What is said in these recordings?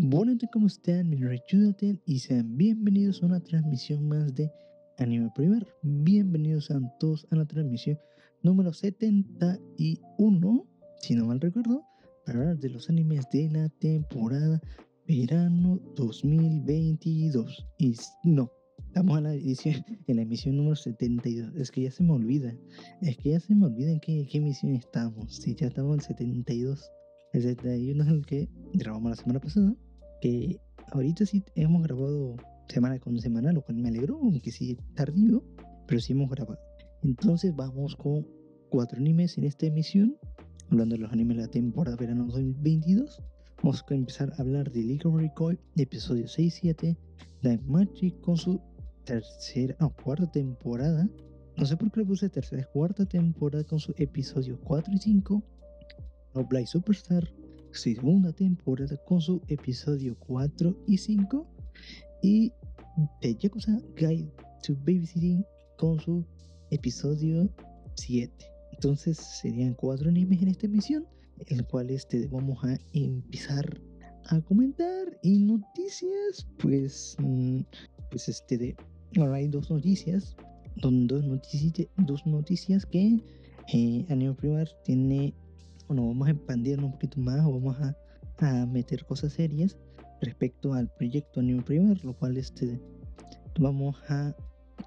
Buenas ¿cómo están? Mi es y sean bienvenidos a una transmisión más de Anime Primer. Bienvenidos a todos a la transmisión número 71, si no mal recuerdo, para hablar de los animes de la temporada verano 2022. Y no, estamos en la, edición, en la emisión número 72. Es que ya se me olvida. Es que ya se me olvida en qué, qué emisión estamos. Si ya estamos en 72. El 71 es el que grabamos la semana pasada. Que ahorita sí hemos grabado semana con semana, lo cual me alegró, aunque sí tardío, pero sí hemos grabado. Entonces vamos con cuatro animes en esta emisión, hablando de los animes de la temporada verano 2022. Vamos a empezar a hablar de League of Recall, episodio 6 7, The Magic con su tercera, no, cuarta temporada. No sé por qué le puse tercera, cuarta temporada con su episodio 4 y 5. Blade Superstar, segunda temporada con su episodio 4 y 5. Y The Yakuza Guide to Babysitting con su episodio 7. Entonces serían cuatro animes en esta emisión, el cual este, vamos a empezar a comentar. Y noticias, pues, mm, pues este de, ahora hay dos noticias, dos noticias, dos noticias que eh, Anime Primer tiene bueno, vamos a expandirnos un poquito más o vamos a, a meter cosas serias respecto al proyecto Anime Primer, lo cual este, vamos a,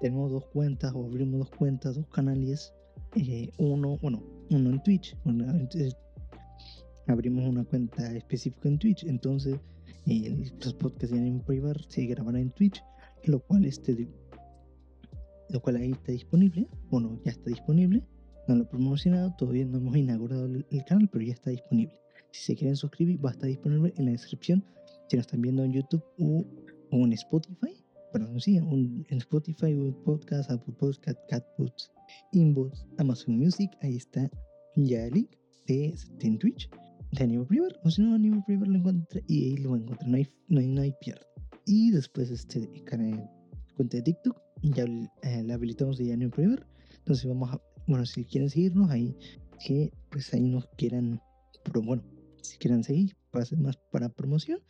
tenemos dos cuentas o abrimos dos cuentas, dos canales, eh, uno, bueno, uno en Twitch, bueno, abrimos una cuenta específica en Twitch, entonces los podcasts se grabarán en Twitch, lo cual este, lo cual ahí está disponible, bueno, ya está disponible no lo he promocionado, todavía no hemos inaugurado el, canal, pero ya está disponible. Si se quieren suscribir, va a estar disponible en la descripción. Si nos están viendo en YouTube o, en Spotify, perdón, sí, en Spotify, Google Podcast, Apple Podcast, Catboots, Inbox, Amazon Music, ahí está ya el link de, en Twitch de Anime Primer. O si no, Anime Primer lo encuentra y ahí lo va a encontrar, no hay, no hay, no hay pierde. Y después este canal, cuenta de TikTok, ya eh, la habilitamos de Anime Primer. Entonces vamos a bueno, si quieren seguirnos ahí, que pues ahí nos quieran, pero bueno, si quieran seguir, ser más para promoción,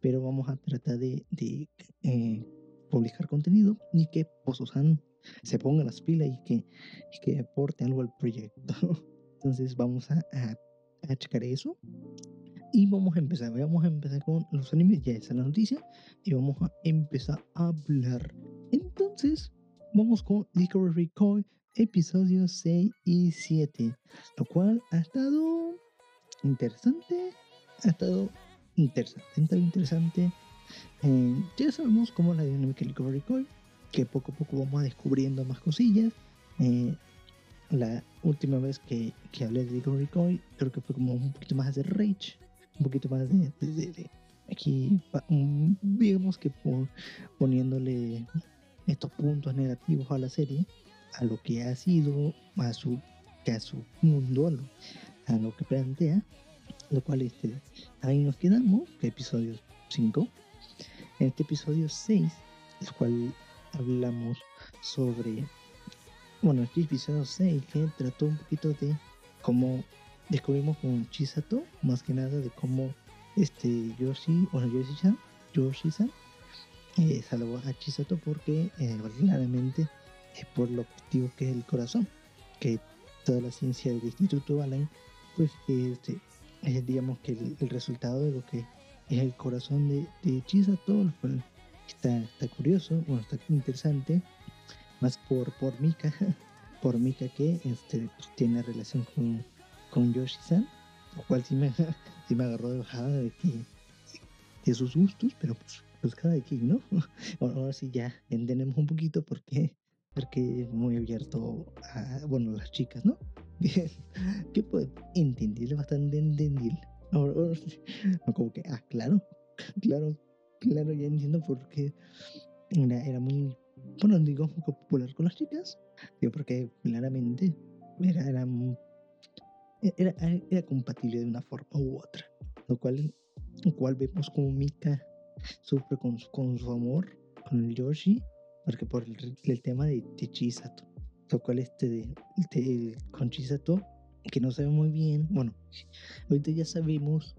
pero vamos a tratar de, de eh, publicar contenido y que pues se pongan las pilas y que, que aporte algo al proyecto. Entonces vamos a, a, a, checar eso. Y vamos a empezar, vamos a empezar con los animes, ya está la noticia, y vamos a empezar a hablar. Entonces, vamos con Liquor Recoil episodios 6 y 7, lo cual ha estado interesante, ha estado interesante, interesante. Eh, ya sabemos cómo la dinámica de Recall, que poco a poco vamos descubriendo más cosillas. Eh, la última vez que, que hablé de Liquor Recall, creo que fue como un poquito más de Rage, un poquito más de, de, aquí, digamos que poniéndole estos puntos negativos a la serie a lo que ha sido, a su, a su mundo, a lo, que plantea, lo cual este, ahí nos quedamos, que episodio 5. En este episodio 6, el cual hablamos sobre, bueno, este episodio 6 que trató un poquito de cómo descubrimos con Chisato, más que nada de cómo este Yoshi, bueno, Yoshi-san, Yoshi-san, eh, salvó a Chisato porque eh, es por lo objetivo que es el corazón, que toda la ciencia del Instituto Balain, pues este, es digamos que el, resultado de lo que es el corazón de, de Chisato, lo cual está, está curioso, bueno, está interesante, más por, por Mika, por Mika que este, pues, tiene relación con, con Yoshi-san, lo cual sí me, sí me agarró de bajada de que de sus gustos, pero pues, pues cada quien, ¿no? Ahora sí ya entendemos un poquito por qué porque es muy abierto a, bueno, las chicas, ¿no? Bien, que puede entender bastante entendible. Como que, ah, claro, claro, claro, ya entiendo por qué era, muy, bueno, digo, popular con las chicas, digo, porque claramente era, era, era, era compatible de una forma u otra, lo cual, lo cual vemos como Mika sufre con, con su amor, con el Yoshi, porque por el, tema de, de Chisato, lo cual este de, de, con Chisato, que no sabe muy bien, bueno, ahorita ya sabemos,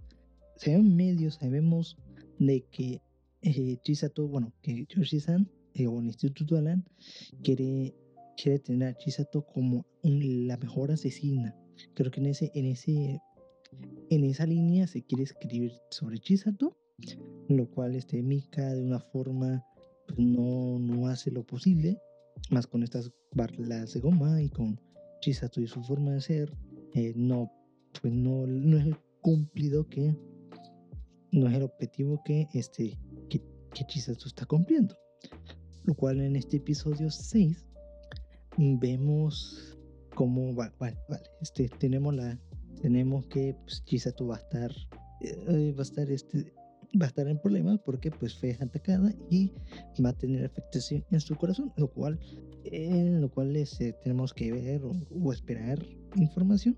sabemos medios, sabemos de que eh, Chisato, bueno, que Yoshi-san eh, o el Instituto Alan quiere, quiere tener a Chisato como la mejor asesina. Creo que en ese, en ese, en esa línea se quiere escribir sobre Chisato, lo cual este Mika de una forma pues, no, no hace lo posible, más con estas barlas de goma y con Chisato y su forma de ser, eh, no, pues no, no es el cumplido que no es el objetivo que este que, Chisato está cumpliendo. Lo cual en este episodio 6 vemos cómo vale, vale, este tenemos la tenemos que pues, Chisato va a estar eh, va a estar este va a estar en problemas porque pues fue atacada y va a tener afectación en su corazón, lo cual en lo cual este, tenemos que ver o, esperar información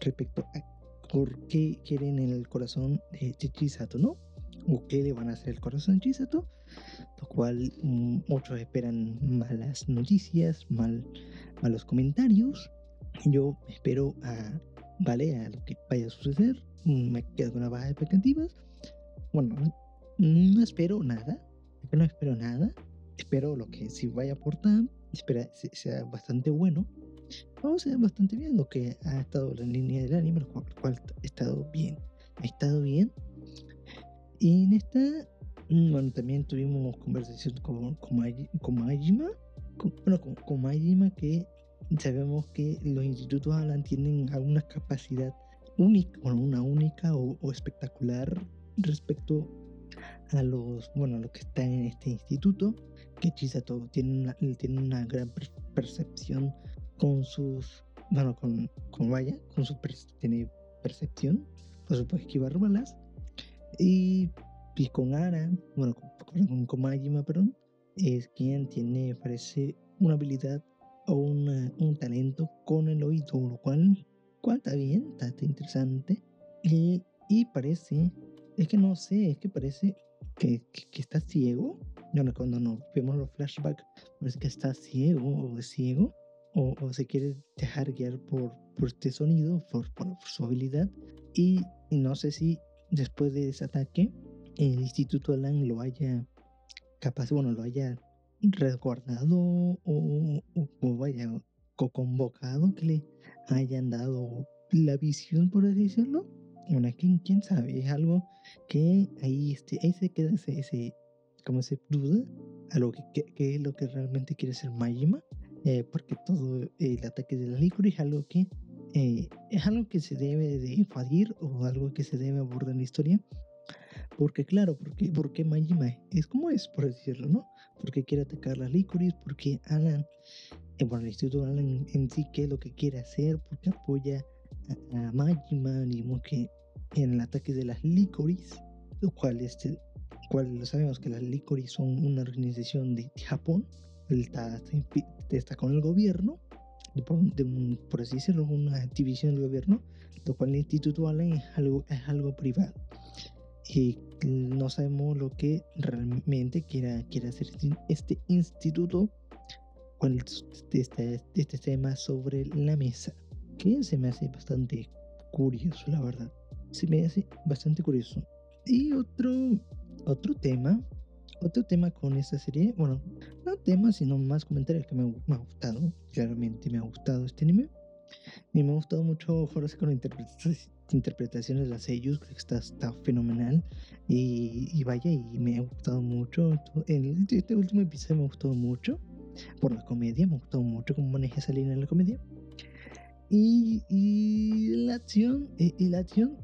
respecto a por qué quieren el corazón de Chisato, ¿no? O qué le van a hacer el corazón de Chisato, lo cual mm, muchos esperan malas noticias, mal, malos comentarios. Yo espero a, vale, a lo que vaya a suceder, me quedo con una baja de expectativas bueno, no espero nada, no espero nada, espero lo que si vaya a aportar, espera sea bastante bueno, o sea bastante bien lo que ha estado en línea del anime, lo cual, ha estado bien, ha estado bien. Y en esta, mm, bueno, también tuvimos conversación con, con, con Majima, bueno, con, con Majima que sabemos que los institutos Alan tienen alguna capacidad única, bueno, una única o, o espectacular respecto a los, bueno, lo que está en este instituto, que Chisato tiene una, tiene una gran percepción con sus, bueno, con, con vaya, con su tiene percepción, pues puede esquivar balas, y, y con Ara, bueno, con, con, Majima, perdón, es quien tiene, parece, una habilidad o una, un talento con el oído, lo cual, cual está bien, está, interesante, y, y parece es que no sé, es que parece que, está ciego. Bueno, cuando nos vemos los flashbacks, parece que está ciego o es ciego. O, se quiere dejar guiar por, este sonido, por, su habilidad. Y, no sé si después de ese ataque, el Instituto Alan lo haya capaz, bueno, lo haya resguardado o, o, o convocado, que le hayan dado la visión, por así decirlo bueno, ¿quién, quién sabe? Es algo que ahí, este, ahí se queda ese, ese, como se duda a lo que, que, es lo que realmente quiere ser Majima, eh, porque todo el ataque de la licor es algo que eh, es algo que se debe de invadir o algo que se debe abordar en la historia. Porque claro, porque, porque Majima es como es, por decirlo, ¿no? Porque quiere atacar las licoris, porque Alan, eh, bueno, el Instituto Alan en sí, qué es lo que quiere hacer, porque apoya a, a Majima, digamos que en el ataque de las Licoris, lo cual, este, cual sabemos que las Licoris son una organización de Japón, está, está con el gobierno, por, por, así decirlo, una división del gobierno, lo cual el Instituto Allen es algo, es algo privado. Y no sabemos lo que realmente quiera, quiera hacer este, este instituto con este, este tema sobre la mesa, que se me hace bastante curioso, la verdad se me hace bastante curioso. Y otro, otro tema, otro tema con esta serie, bueno, no tema, sino más comentarios que me, me ha gustado, claramente me ha gustado este anime. Y me ha gustado mucho ahora con interpretaciones, interpretaciones de las ellos, creo que está, está fenomenal. Y, y, vaya, y me ha gustado mucho. En este último episodio me ha gustado mucho. Por la comedia, me ha gustado mucho cómo maneja esa línea en la comedia. Y, y la acción, y, y la acción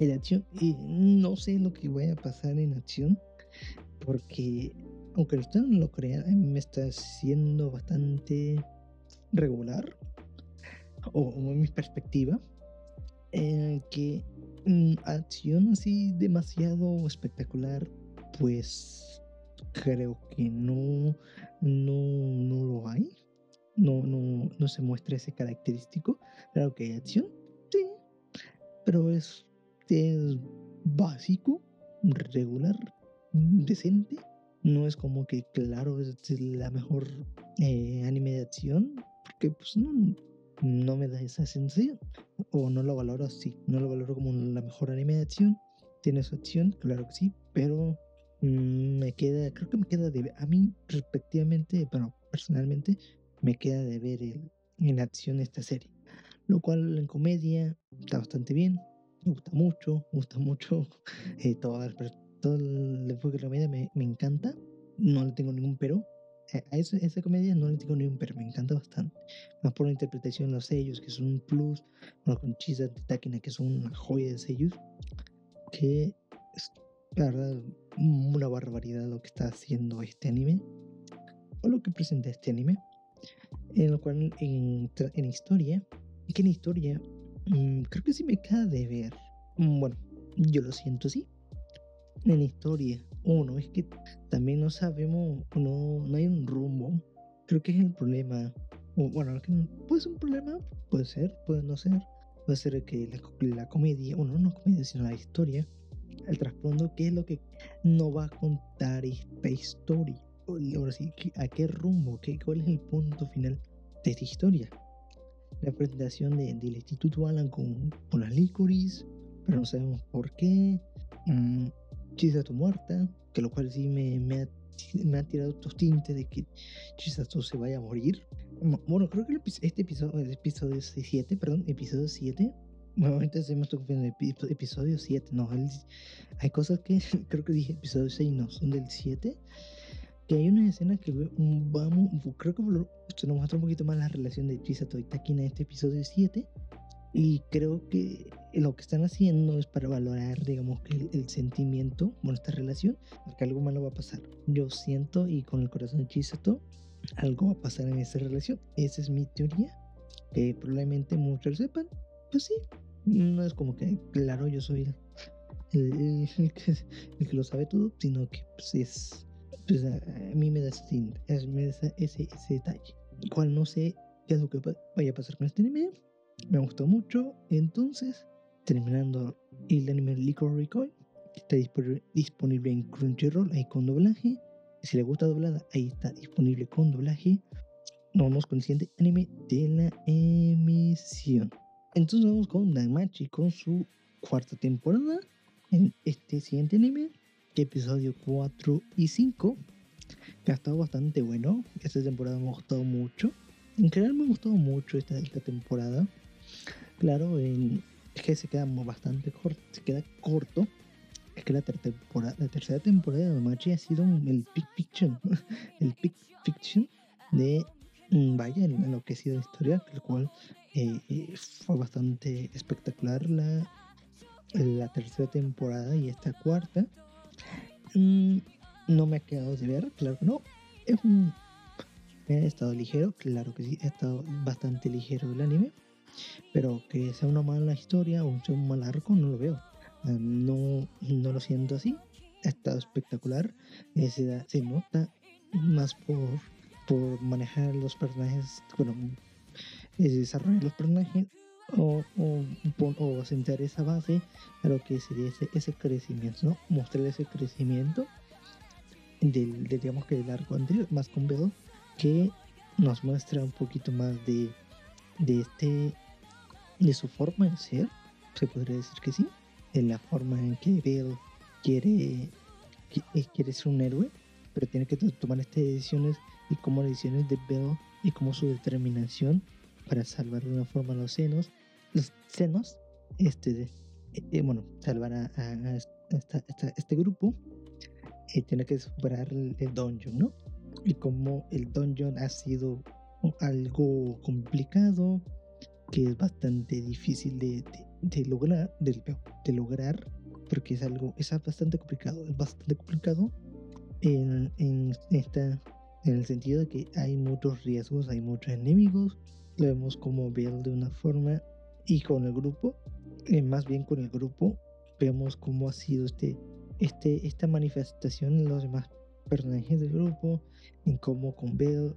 en acción. Y no sé lo que vaya a pasar en acción. Porque, aunque usted no lo crea, me está siendo bastante regular. O, en mi perspectiva. En que mm, acción así demasiado espectacular. Pues creo que no, no, no lo hay. No, no, no se muestra ese característico. Claro que hay acción, sí, pero es es básico, regular, decente. No es como que, claro, es la mejor eh, anime de acción, porque pues no, no me da esa sensación. O no lo valoro así, no lo valoro como la mejor anime de acción. Tiene su acción, claro que sí, pero mm, me queda, creo que me queda de a mí respectivamente, pero personalmente me queda de ver el, en acción esta serie, lo cual en comedia está bastante bien, me gusta mucho, me gusta mucho eh, todo, el, todo el enfoque de la comedia me, me encanta, no le tengo ningún pero, a esa, esa, comedia no le tengo ni un pero, me encanta bastante. Más por la interpretación de los sellos, que son un plus, con Chisa de Táquina, que son una joya de sellos, que es, la verdad, una barbaridad lo que está haciendo este anime, o lo que presenta este anime, en lo cual en, en historia, que en historia, mmm, creo que sí me queda de ver, mm, bueno, yo lo siento así, en historia, uno, es que también no sabemos, no, no hay un rumbo. Creo que es el problema. bueno, puede ser un problema, puede ser, puede no ser. Puede ser que la, la comedia, bueno, no comedia, sino la historia, el trasfondo, qué es lo que no va a contar esta historia. Ahora sí, ¿a qué rumbo? Qué, ¿Cuál es el punto final de esta historia? La presentación de, del Instituto Alan con, con las licoris, pero no sabemos por qué. Mm, Chisato muerta, que lo cual sí me, me, ha, me ha tirado estos tintes de que Chisato se vaya a morir. Bueno, creo que este episodio, el episodio 7, perdón, episodio 7, nuevamente se me estoy confundiendo, episodio 7, no, hay cosas que creo que dije episodio 6, no, son del 7, que hay una escena que vamos, creo que esto nos muestra un poquito más la relación de Chisato y Takina en este episodio 7, y creo que lo que están haciendo es para valorar, digamos, que el, sentimiento, bueno, esta relación, porque algo malo va a pasar. Yo siento y con el corazón de Chisato, algo va a pasar en esa relación. Esa es mi teoría, que probablemente muchos sepan. Pues sí, no es como que, claro, yo soy el, que, lo sabe todo, sino que pues es, pues a, mí me da, ese, ese, ese detalle. Cual no sé qué es lo que vaya a pasar con este anime me gustó mucho. Entonces, terminando el anime Liquor Recoil, está disponible en Crunchyroll, ahí con doblaje. Si le gusta doblada, ahí está disponible con doblaje. Nos vamos con el siguiente anime de la emisión. Entonces vamos con Daimachi con su cuarta temporada en este siguiente anime, episodio 4 y 5, que ha estado bastante bueno. Esta temporada me ha gustado mucho. En general me ha gustado mucho esta, esta temporada. Claro, es que se queda bastante corto, se queda corto. Es que la, tercera temporada de Machi ha sido el pick fiction, el pick fiction de, mm, vaya, en, lo que ha sido la historia, el cual eh, fue bastante espectacular la, la tercera temporada y esta cuarta. Mm, no me ha quedado de ver, claro que no. Es un. Ha estado ligero, claro que sí, ha estado bastante ligero el anime. Pero que sea una mala historia o sea un mal arco, no lo veo. Ah, no, no lo siento así. Ha estado espectacular. Se, se nota más por, por manejar los personajes, bueno, desarrollar los personajes o, o, o, sentar esa base a lo que sería ese, ese crecimiento, ¿no? Mostrar ese crecimiento del, digamos que del arco anterior, más con Bell, que nos muestra un poquito más de, de este de su forma de ser, se podría decir que sí, en la forma en que Bell quiere, eh, quiere ser un héroe, pero tiene que tomar estas decisiones y como las decisiones de Bell y como su determinación para salvar de una forma los senos, los senos, este, eh, bueno, salvar a, este grupo, y tiene que superar el, el dungeon, ¿no? Y como el dungeon ha sido algo complicado, que es bastante difícil de, de, lograr, de, de, lograr, porque es algo, es bastante complicado, es bastante complicado en, en, esta, en el sentido de que hay muchos riesgos, hay muchos enemigos, vemos como ver de una forma y con el grupo, eh, más bien con el grupo, vemos cómo ha sido este, este, esta manifestación en los demás personajes del grupo, en cómo con Bell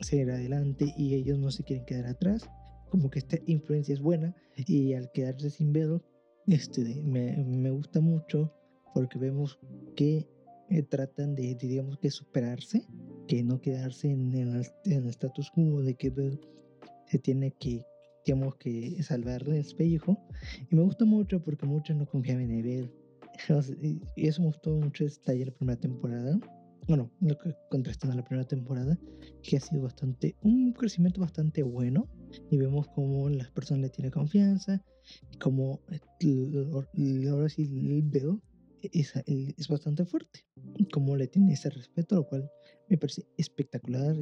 seguir adelante y ellos no se quieren quedar atrás como que esta influencia es buena y al quedarse sin Bedo, este, me, me gusta mucho porque vemos que eh, tratan de, digamos, que superarse, que no quedarse en, el, en el status quo de que se tiene que, digamos, que salvar el espejo. Y me gusta mucho porque muchos no confiaban en Bell. y eso me gustó mucho detalle de la primera temporada. Bueno, lo que contrastando la primera temporada, que ha sido bastante, un crecimiento bastante bueno. Y vemos cómo las personas le tienen confianza, y cómo ahora sí el veo es, es bastante fuerte. Cómo le tiene ese respeto, lo cual me parece espectacular.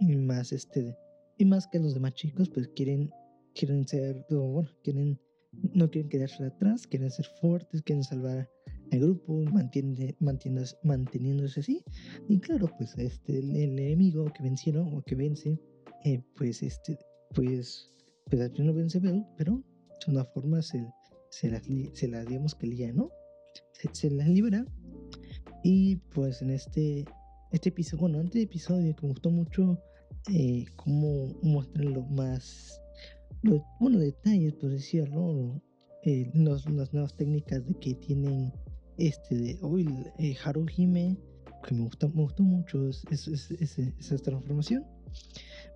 Y más este, y más que los demás chicos, pues quieren, quieren ser, bueno, quieren no quieren quedarse atrás, quieren ser fuertes, quieren salvar al grupo, manteniéndose así. Y claro, pues este, el, enemigo que vencieron o que vence, eh, pues este, pues, pues al final vence Bell, pero de una forma se, se las, se la digamos que lía, ¿no? Se, se libera. Y pues en este, este episodio, bueno, antes episodio que me gustó mucho eh, cómo muestran lo más los, bueno, detalles, por decirlo, eh, las nuevas técnicas de que tienen este de hoy eh, Haruhime, que me gusta, me gustó mucho es, esa transformación.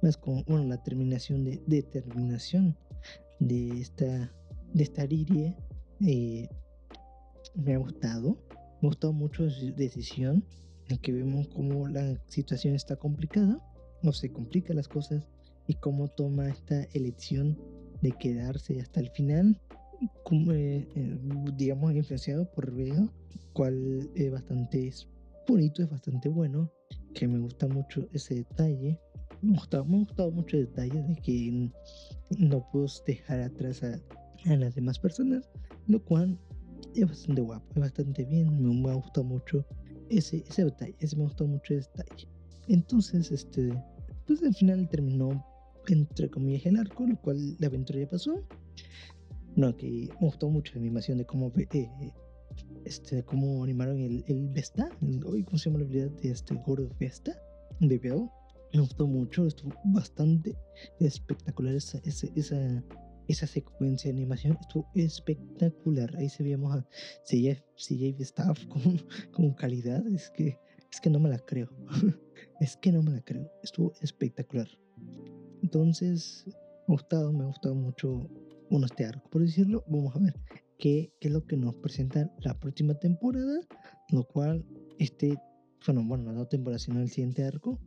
Más con bueno, la terminación de determinación de esta de esta Ririe eh, me ha gustado. Me ha gustado mucho su decisión en que vemos cómo la situación está complicada, no se complican las cosas y cómo toma esta elección de quedarse hasta el final, como, eh, eh, digamos, influenciado por Vega, cual es bastante bonito, es bastante bueno, que me gusta mucho ese detalle. Me ha gustado, me ha gustado mucho el detalle de que no puedo dejar atrás a, las demás personas, lo cual es bastante guapo, es bastante bien, me, me ha gustado mucho ese, ese detalle, ese me ha gustado mucho ese detalle. Entonces, este, pues al final terminó entre comillas, el arco, lo cual la aventura ya pasó. No, que me gustó mucho la animación de cómo, eh, este, cómo animaron el, el Vesta, hoy ¿cómo se llama la habilidad de este gordo Vesta? De Bell. Me gustó mucho, estuvo bastante espectacular esa, esa, esa, esa secuencia de animación, estuvo espectacular. Ahí se veíamos a CJ, CJ Staff con, con calidad, es que, es que no me la creo. es que no me la creo, estuvo espectacular. Entonces, me ha gustado, me ha gustado mucho uno este arco, por decirlo. Vamos a ver qué, qué, es lo que nos presenta la próxima temporada, lo cual, este, bueno, bueno, no temporada, sino el siguiente arco,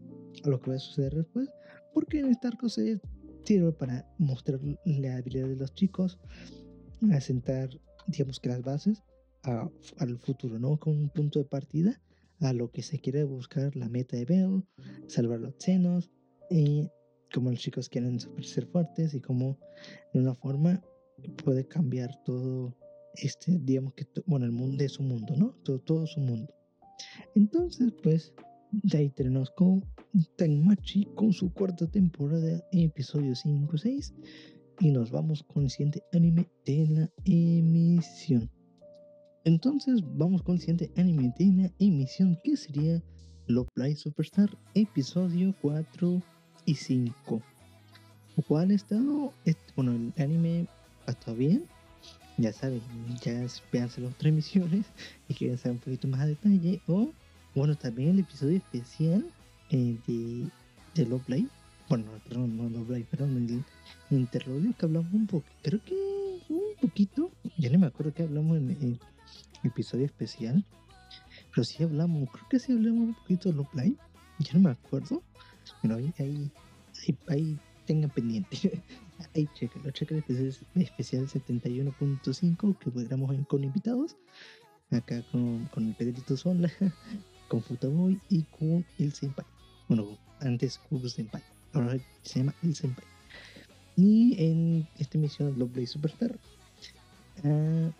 a lo que va a suceder después, porque en este arco se sirve para mostrar la habilidad de los chicos, asentar, digamos que las bases al futuro, ¿no? Con un punto de partida a lo que se quiere buscar la meta de Bell, salvar los senos, y cómo los chicos quieren ser fuertes y cómo de una forma puede cambiar todo este, digamos que, bueno, el mundo de su mundo, ¿no? Todo, todo su mundo. Entonces, pues, de ahí tenemos con Tenmachi con su cuarta temporada, episodio 5-6. Y nos vamos con el siguiente anime de la emisión. Entonces, vamos con el siguiente anime de la emisión, que sería Love Live Superstar, episodio 4 y 5. Lo cual ha estado, bueno, el anime estado bien. Ya saben, ya véanse las otras emisiones y que saber un poquito más a detalle. O, bueno, también el episodio especial eh, de, de Love Live. Bueno, perdón, no Love Live, perdón, el interludio que hablamos un poco. Creo que un poquito, ya no me acuerdo que hablamos en el episodio especial. Pero sí hablamos, creo que sí hablamos un poquito de Love Live. Ya no me acuerdo. Pero ahí, ahí, ahí, tengan pendiente. ahí chequenlo, chequen el especial 71.5 que podríamos con invitados. Acá con, con el Pedrito Sola, con Futaboy y con el Senpai. Bueno, antes Kubo Senpai. Ahora se llama el Senpai. Y en esta emisión Love Play Superstar. Uh,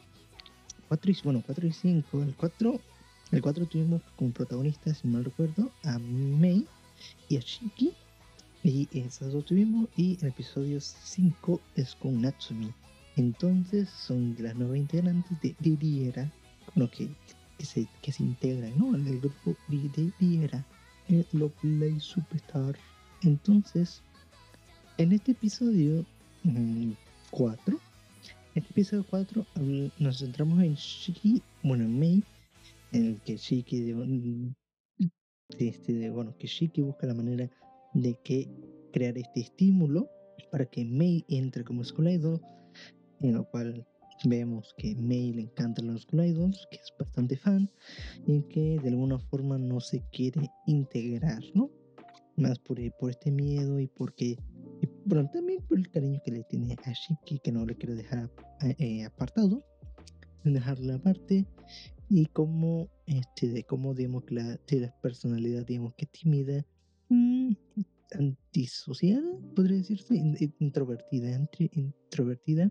4 y, bueno, 4 y 5. El 4, el 4 tuvimos como protagonistas, si mal recuerdo, a Mei y a Shiki. Y esas dos tuvimos. Y el episodio 5 es con Natsumi. Entonces son las nuevas integrantes de Riviera. Bueno, que, que, se, que se integran ¿no? en el grupo de Riviera. El Play Superstar. Entonces, en este episodio 4, mm, en este episodio 4 nos centramos en Shiki, bueno, en Mei, en el que Shiki este, bueno, que Shiki busca la manera de que crear este estímulo para que Mei entre como School en lo cual vemos que Mei le encantan los School que es bastante fan, y que de alguna forma no se quiere integrar, ¿no? Más por, por este miedo y porque, bueno, también por el cariño que le tiene a Shiki, que no le quiere dejar eh, apartado, dejarle aparte, y como, este, de cómo, digamos, que la, de la personalidad, digamos, que tímida, mmm, antisocial, podría decirse, introvertida, entre, introvertida,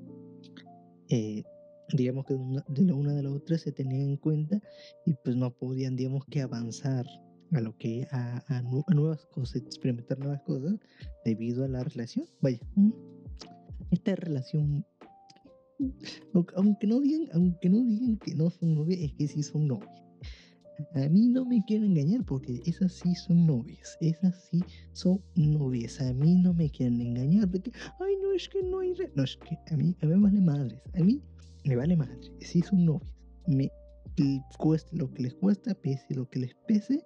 eh, digamos que de, una, de la una de la otra se tenían en cuenta y pues no podían, digamos que avanzar a lo que a, a, a nuevas cosas, experimentar nuevas cosas debido a la relación. Vaya, esta relación, aunque no digan, aunque no digan que no son novias, es que sí son novias. A mí no me quieren engañar porque esas sí son novias. Esas sí son novias. A mí no me quieren engañar de que, ay, no, es que no hay. No, es que a mí, a mí me vale madres. A mí me vale madre. Sí son novias. Me cueste lo que les cuesta, pese lo que les pese.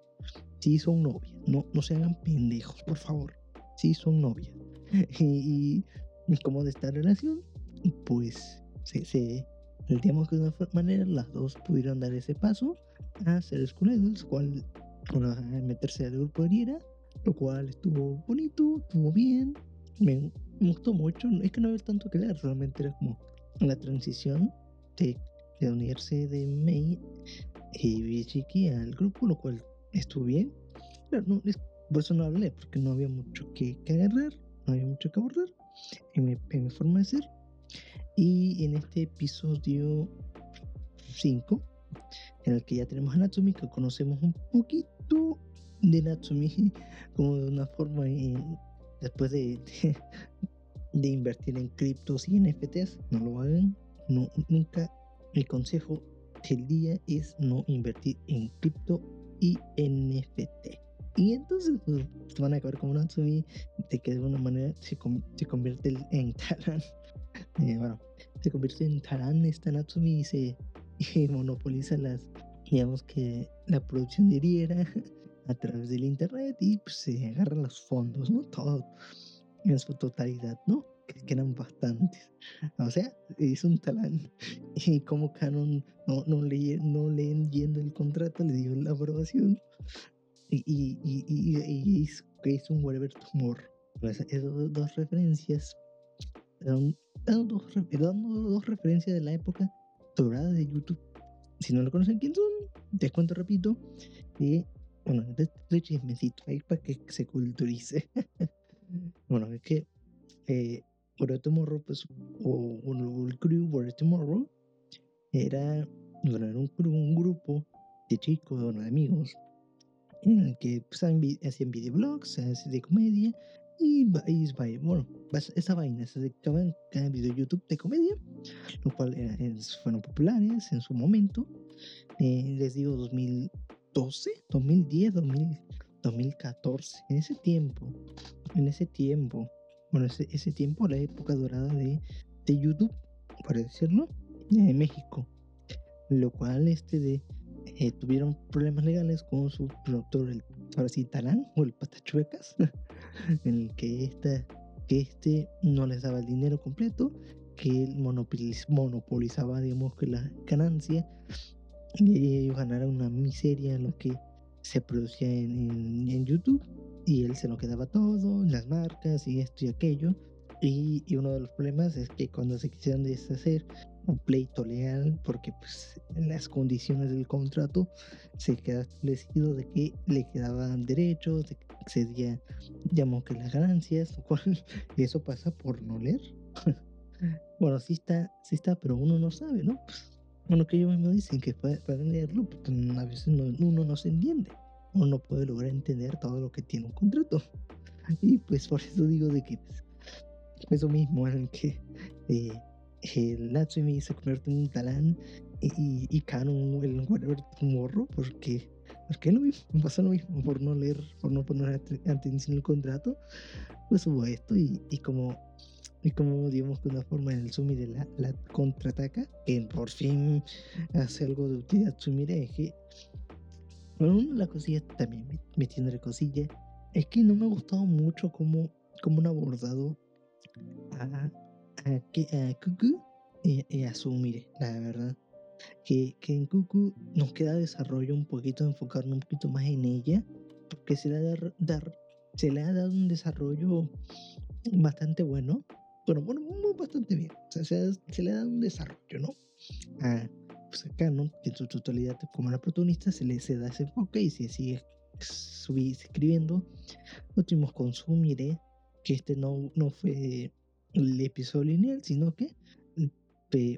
Sí son novias. No, no se hagan pendejos, por favor. Sí son novias. y, y como de esta relación, pues se, se digamos que de una manera las dos pudieron dar ese paso a ser School cual a meterse al grupo de Riera, lo cual estuvo bonito, estuvo bien, me, gustó mucho, es que no había tanto que leer, realmente era como la transición de, de unirse de Mei y Chiqui al grupo, lo cual estuvo bien, pero no, es, por eso no hablé, porque no había mucho que, que agarrar, no había mucho que abordar en mi, en mi forma de ser. Y en este episodio 5 en el que ya tenemos a Natsumi, que conocemos un poquito de Natsumi, como de una forma, después de, de, invertir en criptos y NFTs, no lo hagan, no, nunca, mi consejo del día es no invertir en cripto y NFT. Y entonces pues, van a acabar como Natsumi, de que de una manera se, se convierte en Taran. Eh, bueno, se convierte en Taran esta Natsumi y se y monopoliza las, digamos que la producción de Riera a través del internet y pues, se agarran los fondos, ¿no? Todo en su totalidad, ¿no? Que, eran bastantes. O sea, es un talán. Y como Canon no, no, le, no leyendo el contrato, le dio la aprobación. Y, y, y, y es, es, un Whatever Tomorrow. Pues, esas dos referencias, dando dos, dando dos referencias de la época dorada de YouTube. Si no lo conocen quién son, les cuento repito. Y bueno, de chismecito ahí para que se culturice. bueno, es que eh, Tomorrow, pues, o, o, el crew Border Tomorrow, era, bueno, era un, un grupo de chicos, de amigos, en el que pues, hacían videoblogs, de comedia, y, y bueno, esa vaina se dedicaba en cada video de YouTube de comedia, lo cual fueron populares en su momento. Eh, les digo 2012, 2010, 2014, en ese tiempo, en ese tiempo, bueno, ese, ese tiempo, la época dorada de, de YouTube, por decirlo, de México, lo cual este de eh, tuvieron problemas legales con su productor, el ahora sí, Talán o el Patachuecas, en el que, esta, que este no les daba el dinero completo, que él monopolizaba, digamos, la ganancia, y ellos ganaron una miseria en lo que se producía en, en, YouTube, y él se lo quedaba todo, las marcas y esto y aquello. Y, y, uno de los problemas es que cuando se quisieron deshacer un pleito legal porque pues en las condiciones del contrato se queda establecido de que le quedaban derechos, de que excedía, digamos que las ganancias, lo cual eso pasa por no leer. bueno, sí está, sí está, pero uno no sabe, ¿no? Bueno, que ellos mismos dicen que para, leerlo, porque a veces uno no se entiende, uno no puede lograr entender todo lo que tiene un contrato. Y pues por eso digo de que pues, eso mismo en el que eh, el Natsumi se convierte en un talán y, y Canon el whatever morro porque porque lo mismo, pasa lo mismo por no leer, por no poner atención al contrato, pues hubo esto y, y como y como digamos que una forma en el Sumi de la, la contraataca, que por fin hace algo de utilidad Sumire, es que bueno, las cosillas también metiéndole cosillas, es que no me ha gustado mucho cómo, cómo han abordado a, a, a Kuku y, y Asumire, la verdad. Que, que en Cucu nos queda desarrollo un poquito, enfocarnos un poquito más en ella, porque se le ha, dar, dar, se le ha dado un desarrollo bastante bueno. Bueno, bueno, bastante bien. O sea, se, se le ha dado un desarrollo, ¿no? A, pues acá, ¿no? En su totalidad, como la protagonista, se le se da ese enfoque y se sigue escribiendo. Lo tuvimos con que este no, no fue el episodio lineal, sino que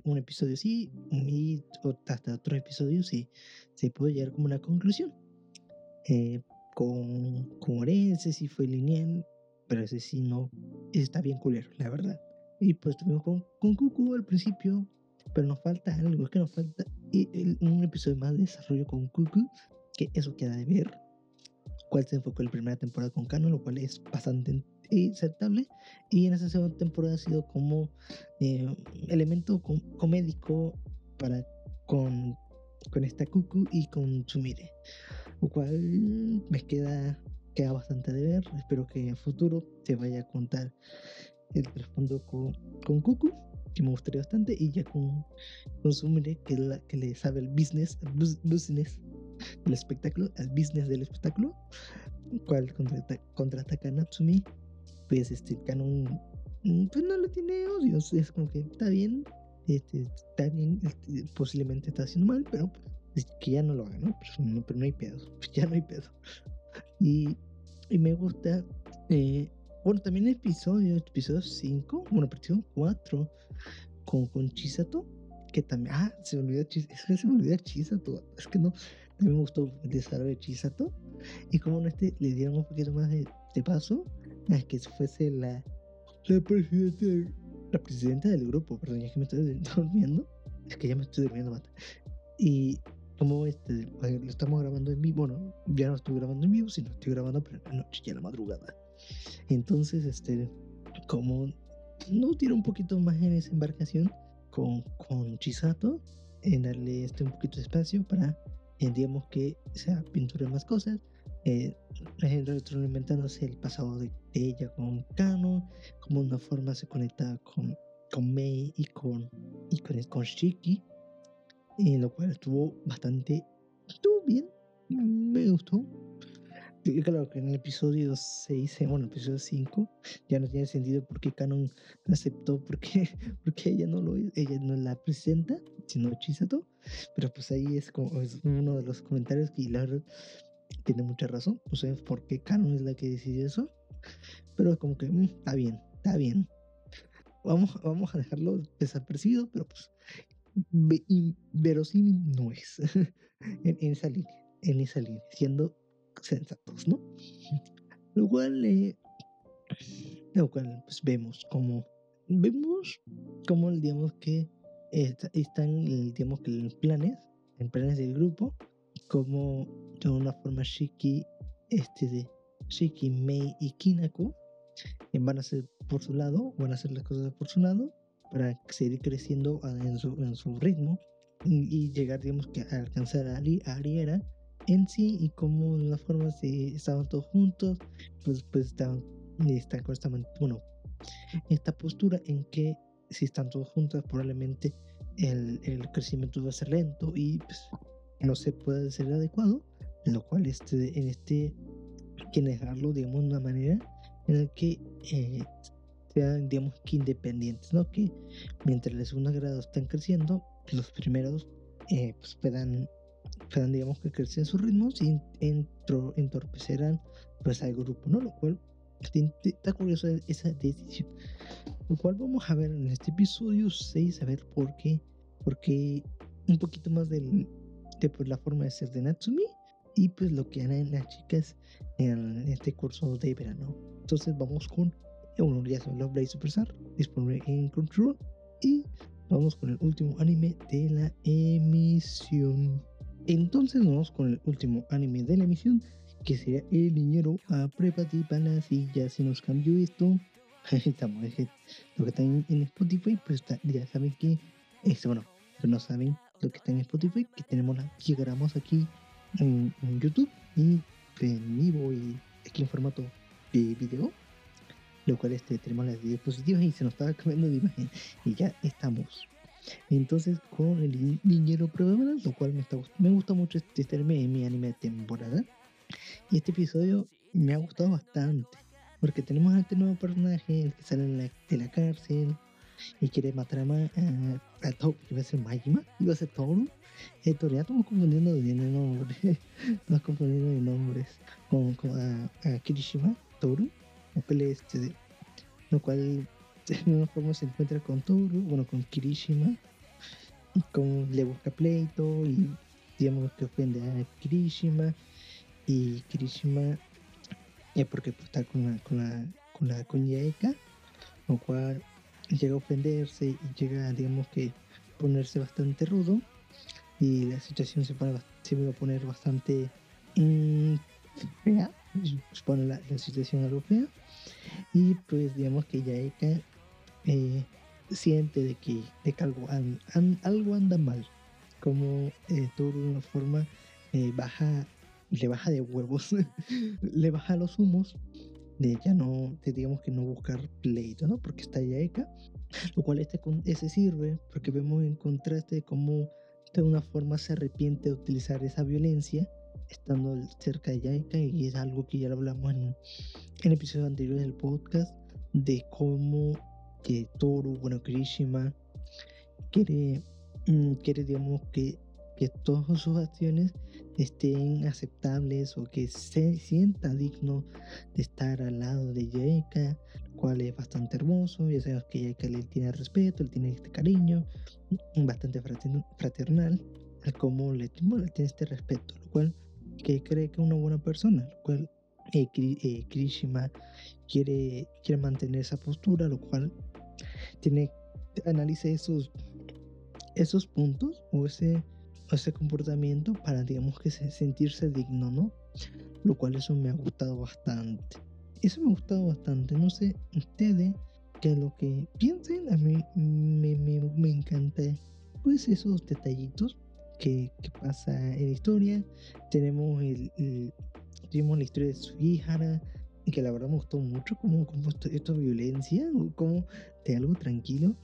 un episodio sí y hasta otro episodio sí se puede llegar como una conclusión. Eh, con, con Orense sí fue lineal, pero ese sí no está bien culero, la verdad. Y pues tuvimos con, con Cucu al principio, pero nos falta algo, es que nos falta un episodio más de desarrollo con Cucu, que eso queda de ver. Cuál se enfocó en la primera temporada con Kano, lo cual es bastante aceptable. Y en esa segunda temporada ha sido como eh, elemento comédico para con, con esta Cucu y con Sumire. Lo cual me queda, queda bastante de ver. Espero que en futuro se vaya a contar el trasfondo con, con Cucu que me gustaría bastante, y ya con, con Sumire, que, la, que le sabe el business, business del espectáculo, el business del espectáculo, cual contraataca, contraataca a Natsumi, pues este Canon mm, pues no lo tiene odio, es como que está bien, este, está bien, este, posiblemente está haciendo mal, pero pues, que ya no lo haga, ¿no? Pero, no, pero no hay pedo, ya no hay pedo. Y, y me gusta, eh, bueno, también el episodio, episodio 5, bueno, episodio 4, con, con Chisato, que también, ah, se me olvidó Chisato, es que se me Chisato, es que no, también me gustó el desarrollo de Chisato, y como en este le dieron un poquito más de, de paso, es que fuese la, la presidenta, la presidenta del grupo, perdón, ya que me estoy durmiendo, es que ya me estoy durmiendo, mata. Y como este, lo estamos grabando en vivo, bueno, ya no estoy grabando en vivo, sino estoy grabando pero en la noche, ya en la madrugada. Entonces, este, como no tiene un poquito más en esa embarcación con, con Chisato, en darle este un poquito de espacio para, eh, digamos que sea pintura más cosas, eh, retroalimentándose el pasado de, ella con Kano, como una forma se conecta con, con Mei y con, y con, con Shiki, en lo cual estuvo bastante, estuvo bien, me gustó. Y claro que en el episodio 6, eh, bueno, episodio 5, ya no tiene sentido porque Canon aceptó porque, porque ella no lo ella no la presenta, sino Chisato. Pero pues ahí es como es uno de los comentarios que la verdad tiene mucha razón. No sé por qué Canon es la que decide eso. Pero como que mm, está bien, está bien. Vamos, vamos a dejarlo desapercibido, pero pues verosímil no es en, esa línea, en esa línea, siendo sensatos, ¿no? Lo cual, eh, lo cual pues vemos como vemos como digamos que están digamos que en planes, en planes del grupo como de una forma Shiki, este de Shiki, Mei y Kinako van a hacer por su lado, van a hacer las cosas por su lado para seguir creciendo en su, en su ritmo y, llegar, digamos, que a alcanzar a, Ari, a Ariera en sí y como de una forma si estaban todos juntos, pues, pues estaban, están con esta, bueno, esta postura en que si están todos juntos probablemente el, el crecimiento va a ser lento y pues no se puede ser adecuado, lo cual este, en este que dejarlo, digamos, de una manera en la que eh, sean, digamos, que independientes, ¿no? Que mientras los segundos grados están creciendo, los primeros eh, pues puedan, puedan, digamos, que crecer en sus ritmos y entro, entorpecerán pues al grupo, ¿no? Lo cual está curioso esa decisión. Lo cual vamos a ver en este episodio 6, a ver por qué, porque un poquito más del, de pues, la forma de ser de Natsumi y pues lo que harán las chicas en este curso de verano. Entonces vamos con uno ya son Love Blade Superstar, disponible en Control y vamos con el último anime de la emisión. Entonces vamos con el último anime de la emisión que sería El Niñero a Prepati para la silla. Si nos cambió esto, estamos, lo que está en, Spotify, pues ya saben que, este, bueno, no saben lo que está en Spotify, que tenemos la que grabamos aquí en, YouTube y en vivo y aquí en formato de video, lo cual este, tenemos las diapositivas y se nos estaba cambiando de imagen y ya estamos. Entonces, con el niñero prueba lo cual me, está, gusta mucho este, este anime, mi anime de temporada. Y este episodio me ha gustado bastante. Porque tenemos a este nuevo personaje, el que sale de la cárcel y quiere matar a, a, a Toru, iba a ser Majima, iba a ser Toru. Eh, ya estamos confundiendo de nombre, estamos confundiendo de nombres con, a, a, Kirishima, Toru, este, lo cual forma se encuentra con Toru, bueno, con Kirishima, como le busca pleito y digamos que ofende a Kirishima. Y Kirishima es porque pues, está con la, con la, con la lo cual llega a ofenderse y llega, digamos que, ponerse bastante rudo. Y la situación se, pone, se va a poner bastante fea, se pone la, situación algo fea. Y pues digamos que Yaeka eh, siente de que, de que algo, algo anda mal, como eh, de una forma eh, baja, le baja de huevos, le baja los humos de ya no, de digamos que no buscar pleito, ¿no? Porque está Yaeka, lo cual este, ese sirve porque vemos en contraste cómo de una forma se arrepiente de utilizar esa violencia estando cerca de Yaeka y es algo que ya lo hablamos en, en episodios anteriores del podcast de cómo que Toru, bueno, Kirishima quiere, mm, quiere digamos que, que todas sus acciones estén aceptables o que se sienta digno de estar al lado de Yaeka, lo cual es bastante hermoso. Ya sabemos que Yaeka le tiene respeto, le tiene este cariño, bastante fraternal, como le, le tiene este respeto, lo cual que cree que es una buena persona, lo cual eh, eh, Krishima quiere, quiere mantener esa postura, lo cual tiene analice esos, esos puntos o ese ese comportamiento para, digamos, que sentirse digno, ¿no? Lo cual eso me ha gustado bastante. Eso me ha gustado bastante. No sé, ustedes, que lo que piensen, a mí me, me, me encanta, pues, esos detallitos que, que, pasa en la historia. Tenemos, el, tenemos la historia de Sugihara, que la verdad me gustó mucho, como, como esto, esto violencia, como de algo tranquilo.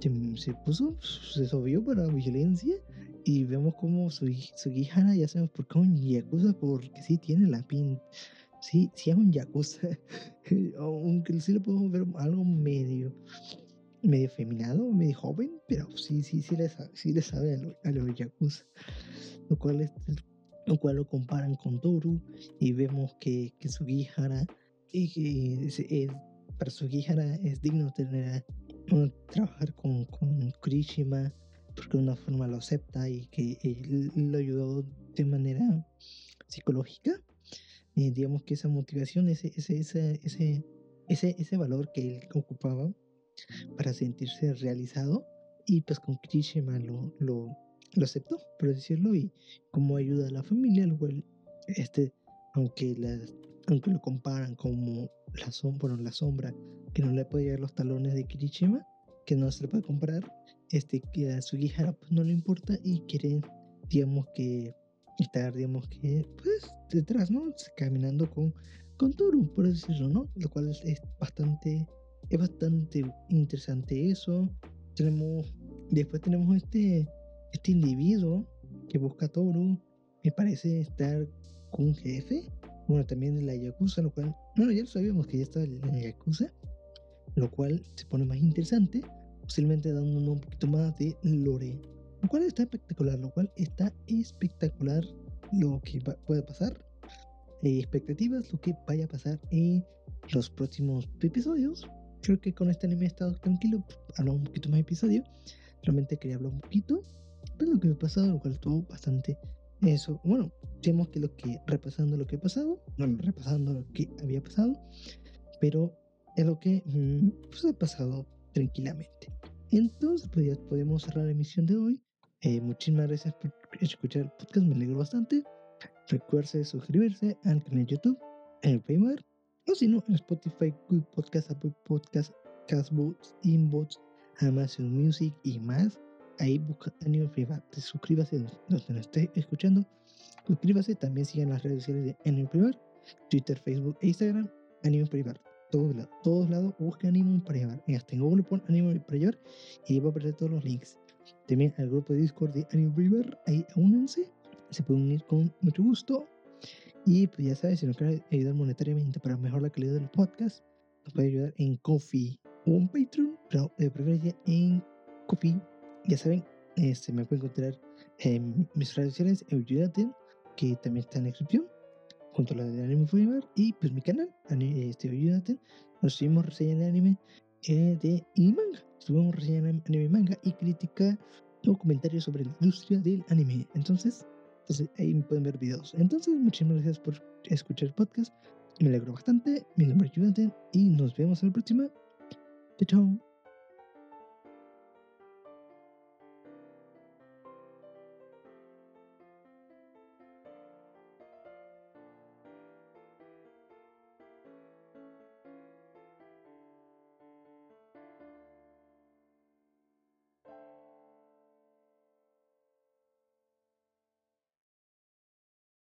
Se, puso, se subió para violencia y vemos como su, su ya sabemos por qué es un yakuza, porque sí tiene la pinta. Sí, sí es un yakuza. Aunque sí le podemos ver algo medio, medio feminado, medio joven, pero sí, sí, sí le sí le sabe a, los yakuza. Lo cual, lo lo comparan con Toru y vemos que, que Sugihara, y que es, para Sugihara es digno tener, trabajar con, con Kurishima porque de una forma lo acepta y que él lo ayudó de manera psicológica. Eh, digamos que esa motivación, ese, ese, ese, ese, ese, valor que él ocupaba para sentirse realizado, y pues con Krishna lo, lo, lo aceptó, por decirlo, y como ayuda a la familia, lo cual, este, aunque, la, aunque lo comparan como la sombra, la sombra que no le puede llegar los talones de Kirishima, que no se le puede comprar, este, que a pues, no le importa y quiere, digamos que, estar, digamos que, pues, detrás, ¿no? Caminando con, con Toru, por decirlo, ¿no? Lo cual es, bastante, es bastante interesante eso. Tenemos, después tenemos este, este individuo que busca a Toru, me parece estar con un jefe, bueno, también en la Yakuza, lo cual, bueno, ya lo sabíamos que ya estaba en la Yakuza, lo cual se pone más interesante posiblemente dándonos un poquito más de lore, lo cual está espectacular, lo cual está espectacular lo que puede pasar, eh, expectativas, lo que vaya a pasar en los próximos episodios. Creo que con este anime he estado tranquilo, hablamos un poquito más de episodio, realmente quería hablar un poquito de lo que me ha pasado, lo cual estuvo bastante eso. Bueno, tenemos que lo que repasando lo que ha pasado, bueno, repasando lo que había pasado, pero es lo que mm, pues, ha pasado tranquilamente. Entonces, pues ya podemos cerrar la emisión de hoy. Eh, muchísimas gracias por escuchar el podcast, me alegro bastante. Recuerde suscribirse al canal de YouTube, en el o si no, en Spotify, Google Podcast, Apple Podcast, Castbox, Inbox, Amazon Music y más. Ahí busca Anime Private. Suscríbase donde nos esté escuchando. Suscríbase, también sigan las redes sociales de Anime Private, Twitter, Facebook e Instagram, Anime Private todos lados, todos lados busca Anime para llevar. Hasta en Google pon Anime para llevar y ahí va a aparecer todos los links. también al grupo de Discord de Anime River. Ahí únanse, se pueden unir con mucho gusto. Y pues ya sabes, si no quieres ayudar monetariamente para mejorar la calidad del podcast, nos puede ayudar en Coffee o en Patreon, pero de preferencia en Coffee. Ya saben, este, me pueden encontrar en mis redes sociales, Euyudate, que también está en la descripción, junto a la de Anime Forever, y pues mi canal, este, Euyudate. Nos subimos reseñas de anime eh, de y manga. Subimos reseñas de anime y manga y crítica o comentarios sobre la industria del anime. Entonces, entonces ahí me pueden ver videos. Entonces, muchísimas gracias por escuchar el podcast. Me alegro bastante. Mi nombre es Jonathan y nos vemos en la próxima. Chao, chao.